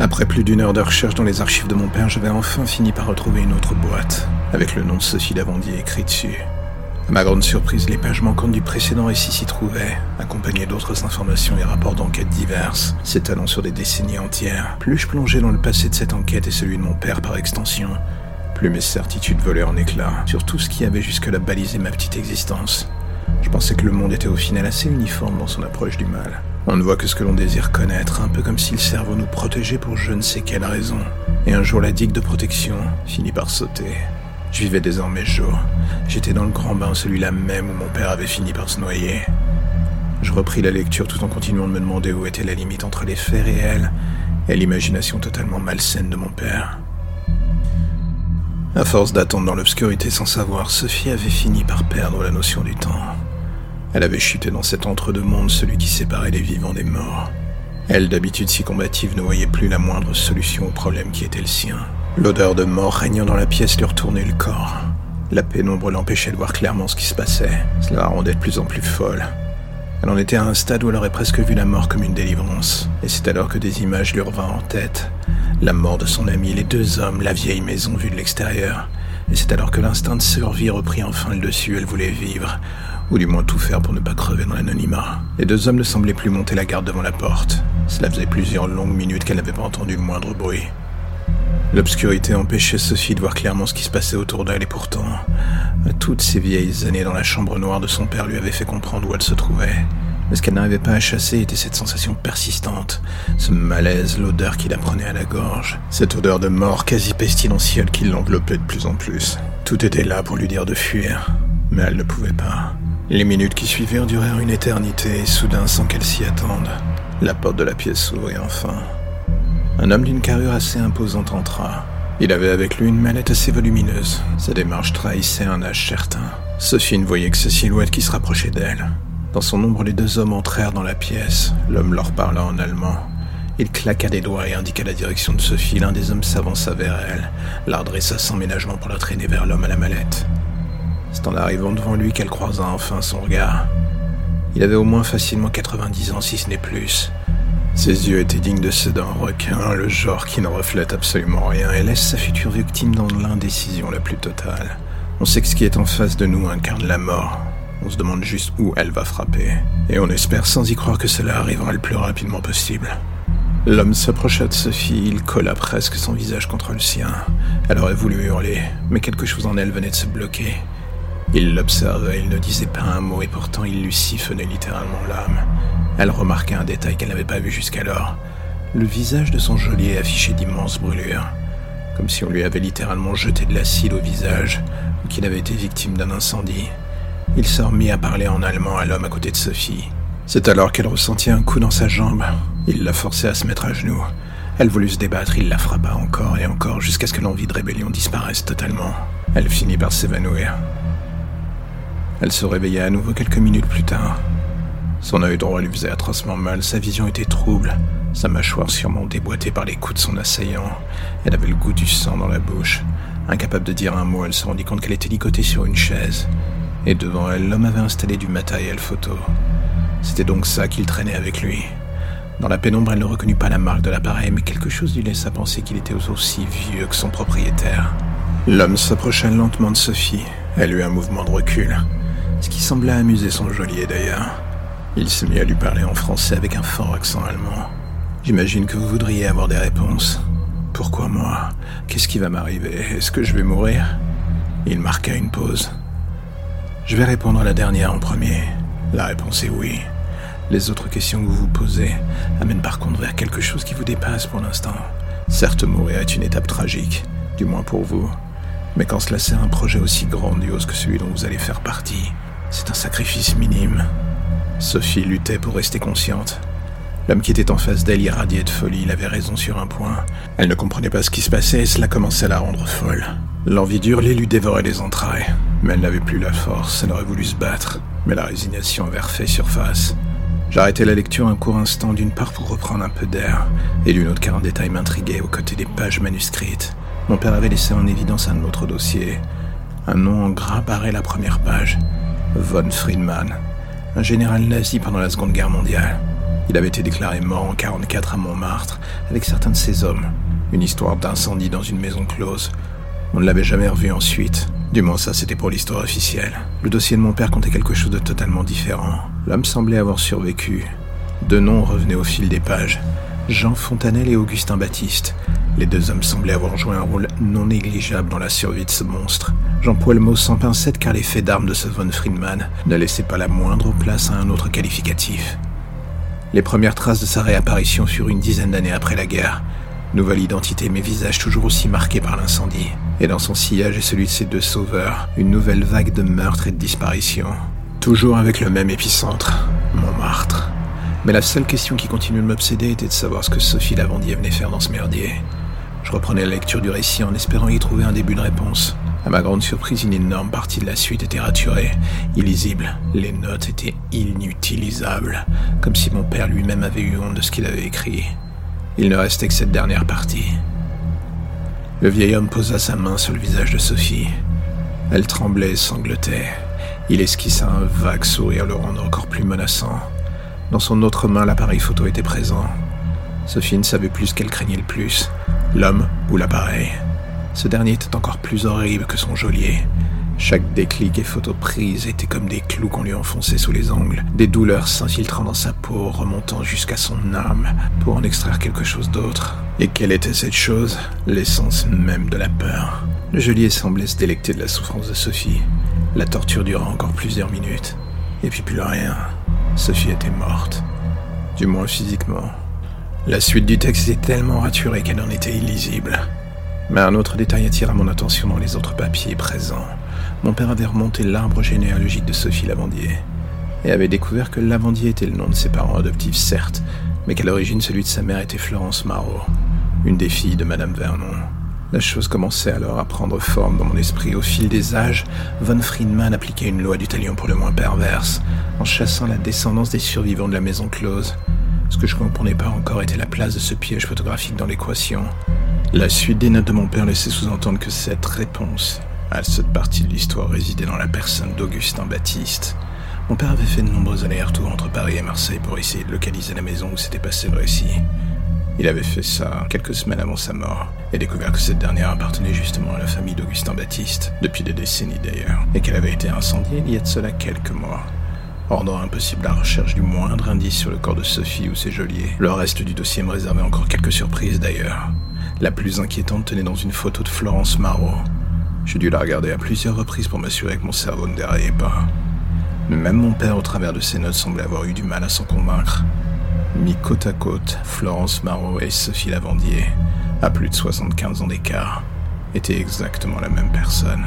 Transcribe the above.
Après plus d'une heure de recherche dans les archives de mon père, j'avais enfin fini par retrouver une autre boîte, avec le nom de Sophie Lavandier écrit dessus. À ma grande surprise, les pages manquantes du précédent récit s'y trouvaient, accompagnées d'autres informations et rapports d'enquêtes diverses, s'étalant sur des décennies entières. Plus je plongeais dans le passé de cette enquête et celui de mon père par extension, plus mes certitudes volaient en éclats sur tout ce qui avait jusque-là balisé ma petite existence. Je pensais que le monde était au final assez uniforme dans son approche du mal. On ne voit que ce que l'on désire connaître, un peu comme si le cerveau nous protégeait pour je ne sais quelle raison. Et un jour la digue de protection finit par sauter. Je vivais désormais jour. J'étais dans le grand bain, celui-là même où mon père avait fini par se noyer. Je repris la lecture tout en continuant de me demander où était la limite entre les faits réels et l'imagination totalement malsaine de mon père. À force d'attendre dans l'obscurité sans savoir, Sophie avait fini par perdre la notion du temps. Elle avait chuté dans cet entre-deux-mondes, celui qui séparait les vivants des morts. Elle, d'habitude si combative, ne voyait plus la moindre solution au problème qui était le sien. L'odeur de mort régnant dans la pièce lui retournait le corps. La pénombre l'empêchait de voir clairement ce qui se passait. Cela la rendait de plus en plus folle. Elle en était à un stade où elle aurait presque vu la mort comme une délivrance. Et c'est alors que des images lui revinrent en tête. La mort de son ami, les deux hommes, la vieille maison vue de l'extérieur. Et c'est alors que l'instinct de survie reprit enfin le dessus. Elle voulait vivre, ou du moins tout faire pour ne pas crever dans l'anonymat. Les deux hommes ne semblaient plus monter la garde devant la porte. Cela faisait plusieurs longues minutes qu'elle n'avait pas entendu le moindre bruit. L'obscurité empêchait Sophie de voir clairement ce qui se passait autour d'elle et pourtant, toutes ces vieilles années dans la chambre noire de son père lui avaient fait comprendre où elle se trouvait. Mais ce qu'elle n'arrivait pas à chasser était cette sensation persistante, ce malaise, l'odeur qui la prenait à la gorge, cette odeur de mort quasi pestilentielle qui l'enveloppait de plus en plus. Tout était là pour lui dire de fuir, mais elle ne pouvait pas. Les minutes qui suivirent durèrent une éternité et soudain, sans qu'elle s'y attende, la porte de la pièce s'ouvrit enfin. Un homme d'une carrure assez imposante entra. Il avait avec lui une mallette assez volumineuse. Sa démarche trahissait un âge certain. Sophie ne voyait que sa silhouette qui se rapprochait d'elle. Dans son ombre, les deux hommes entrèrent dans la pièce. L'homme leur parla en allemand. Il claqua des doigts et indiqua la direction de Sophie. L'un des hommes s'avança vers elle, la redressa sans ménagement pour la traîner vers l'homme à la mallette. C'est en arrivant devant lui qu'elle croisa enfin son regard. Il avait au moins facilement 90 ans, si ce n'est plus. Ses yeux étaient dignes de ceux d'un requin, le genre qui ne reflète absolument rien et laisse sa future victime dans l'indécision la plus totale. On sait que ce qui est en face de nous incarne la mort. On se demande juste où elle va frapper. Et on espère sans y croire que cela arrivera le plus rapidement possible. L'homme s'approcha de Sophie, il colla presque son visage contre le sien. Elle aurait voulu hurler, mais quelque chose en elle venait de se bloquer. Il l'observait, il ne disait pas un mot et pourtant il lui siphonnait littéralement l'âme. Elle remarqua un détail qu'elle n'avait pas vu jusqu'alors. Le visage de son geôlier affichait d'immenses brûlures, comme si on lui avait littéralement jeté de l'acide au visage ou qu'il avait été victime d'un incendie. Il se remit à parler en allemand à l'homme à côté de Sophie. C'est alors qu'elle ressentit un coup dans sa jambe. Il la forçait à se mettre à genoux. Elle voulut se débattre, il la frappa encore et encore jusqu'à ce que l'envie de rébellion disparaisse totalement. Elle finit par s'évanouir. Elle se réveilla à nouveau quelques minutes plus tard. Son œil droit lui faisait atrocement mal, sa vision était trouble, sa mâchoire sûrement déboîtée par les coups de son assaillant. Elle avait le goût du sang dans la bouche. Incapable de dire un mot, elle se rendit compte qu'elle était licotée sur une chaise. Et devant elle, l'homme avait installé du matériel photo. C'était donc ça qu'il traînait avec lui. Dans la pénombre, elle ne reconnut pas la marque de l'appareil, mais quelque chose lui laissa penser qu'il était aussi vieux que son propriétaire. L'homme s'approcha lentement de Sophie. Elle eut un mouvement de recul, ce qui semblait amuser son geôlier d'ailleurs. Il se mit à lui parler en français avec un fort accent allemand. J'imagine que vous voudriez avoir des réponses. Pourquoi moi? Qu'est-ce qui va m'arriver? Est-ce que je vais mourir? Il marqua une pause. Je vais répondre à la dernière en premier. La réponse est oui. Les autres questions que vous vous posez amènent par contre vers quelque chose qui vous dépasse pour l'instant. Certes, mourir est une étape tragique, du moins pour vous. Mais quand cela sert un projet aussi grandiose que celui dont vous allez faire partie, c'est un sacrifice minime. Sophie luttait pour rester consciente. L'homme qui était en face d'elle irradiait de folie, il avait raison sur un point. Elle ne comprenait pas ce qui se passait et cela commençait à la rendre folle. L'envie d'hurler lui dévorait les entrailles, mais elle n'avait plus la force, elle aurait voulu se battre, mais la résignation avait refait surface. J'arrêtai la lecture un court instant, d'une part pour reprendre un peu d'air, et d'une autre car un détail m'intriguait aux côtés des pages manuscrites. Mon père avait laissé en évidence un autre dossier. Un nom en gras barrait la première page. Von Friedman, un général nazi pendant la Seconde Guerre mondiale. Il avait été déclaré mort en 44 à Montmartre avec certains de ses hommes. Une histoire d'incendie dans une maison close. On ne l'avait jamais revu ensuite. Du moins ça c'était pour l'histoire officielle. Le dossier de mon père comptait quelque chose de totalement différent. L'homme semblait avoir survécu. Deux noms revenaient au fil des pages. Jean Fontanel et Augustin Baptiste. Les deux hommes semblaient avoir joué un rôle non négligeable dans la survie de ce monstre. J'emploie le sans pincette car les faits d'armes de ce von Friedman ne laissaient pas la moindre place à un autre qualificatif. Les premières traces de sa réapparition furent une dizaine d'années après la guerre. Nouvelle identité mais visage toujours aussi marqué par l'incendie. Et dans son sillage et celui de ses deux sauveurs, une nouvelle vague de meurtres et de disparitions. Toujours avec le même épicentre, Montmartre. Mais la seule question qui continuait de m'obséder était de savoir ce que Sophie Lavandier venait faire dans ce merdier. Je reprenais la lecture du récit en espérant y trouver un début de réponse. À ma grande surprise, une énorme partie de la suite était raturée, illisible. Les notes étaient inutilisables, comme si mon père lui-même avait eu honte de ce qu'il avait écrit. Il ne restait que cette dernière partie. Le vieil homme posa sa main sur le visage de Sophie. Elle tremblait et sanglotait. Il esquissa un vague sourire le rendant encore plus menaçant. Dans son autre main, l'appareil photo était présent. Sophie ne savait plus ce qu'elle craignait le plus, l'homme ou l'appareil. Ce dernier était encore plus horrible que son geôlier. Chaque déclic et photo prise était comme des clous qu'on lui enfonçait sous les ongles, des douleurs s'infiltrant dans sa peau, remontant jusqu'à son âme pour en extraire quelque chose d'autre. Et quelle était cette chose? L'essence même de la peur. Le geôlier semblait se délecter de la souffrance de Sophie. La torture dura encore plusieurs minutes. Et puis plus rien. Sophie était morte. Du moins physiquement. La suite du texte était tellement raturée qu'elle en était illisible. Mais un autre détail attira mon attention dans les autres papiers présents. Mon père avait remonté l'arbre généalogique de Sophie Lavandier et avait découvert que Lavandier était le nom de ses parents adoptifs, certes, mais qu'à l'origine celui de sa mère était Florence Marot, une des filles de Madame Vernon. La chose commençait alors à prendre forme dans mon esprit. Au fil des âges, von Friedman appliquait une loi du talion pour le moins perverse, en chassant la descendance des survivants de la maison close. Ce que je ne comprenais pas encore était la place de ce piège photographique dans l'équation. La suite des notes de mon père laissait sous-entendre que cette réponse à cette partie de l'histoire résidait dans la personne d'Augustin Baptiste. Mon père avait fait de nombreux allers-retours entre Paris et Marseille pour essayer de localiser la maison où s'était passé le récit. Il avait fait ça quelques semaines avant sa mort et découvert que cette dernière appartenait justement à la famille d'Augustin Baptiste, depuis des décennies d'ailleurs, et qu'elle avait été incendiée il y a de cela quelques mois rendant impossible la recherche du moindre indice sur le corps de Sophie ou ses geôliers. Le reste du dossier me réservait encore quelques surprises d'ailleurs. La plus inquiétante tenait dans une photo de Florence Marot. J'ai dû la regarder à plusieurs reprises pour m'assurer que mon cerveau ne déraillait pas. Mais même mon père, au travers de ses notes, semblait avoir eu du mal à s'en convaincre. Mis côte à côte, Florence Marot et Sophie Lavandier, à plus de 75 ans d'écart, étaient exactement la même personne.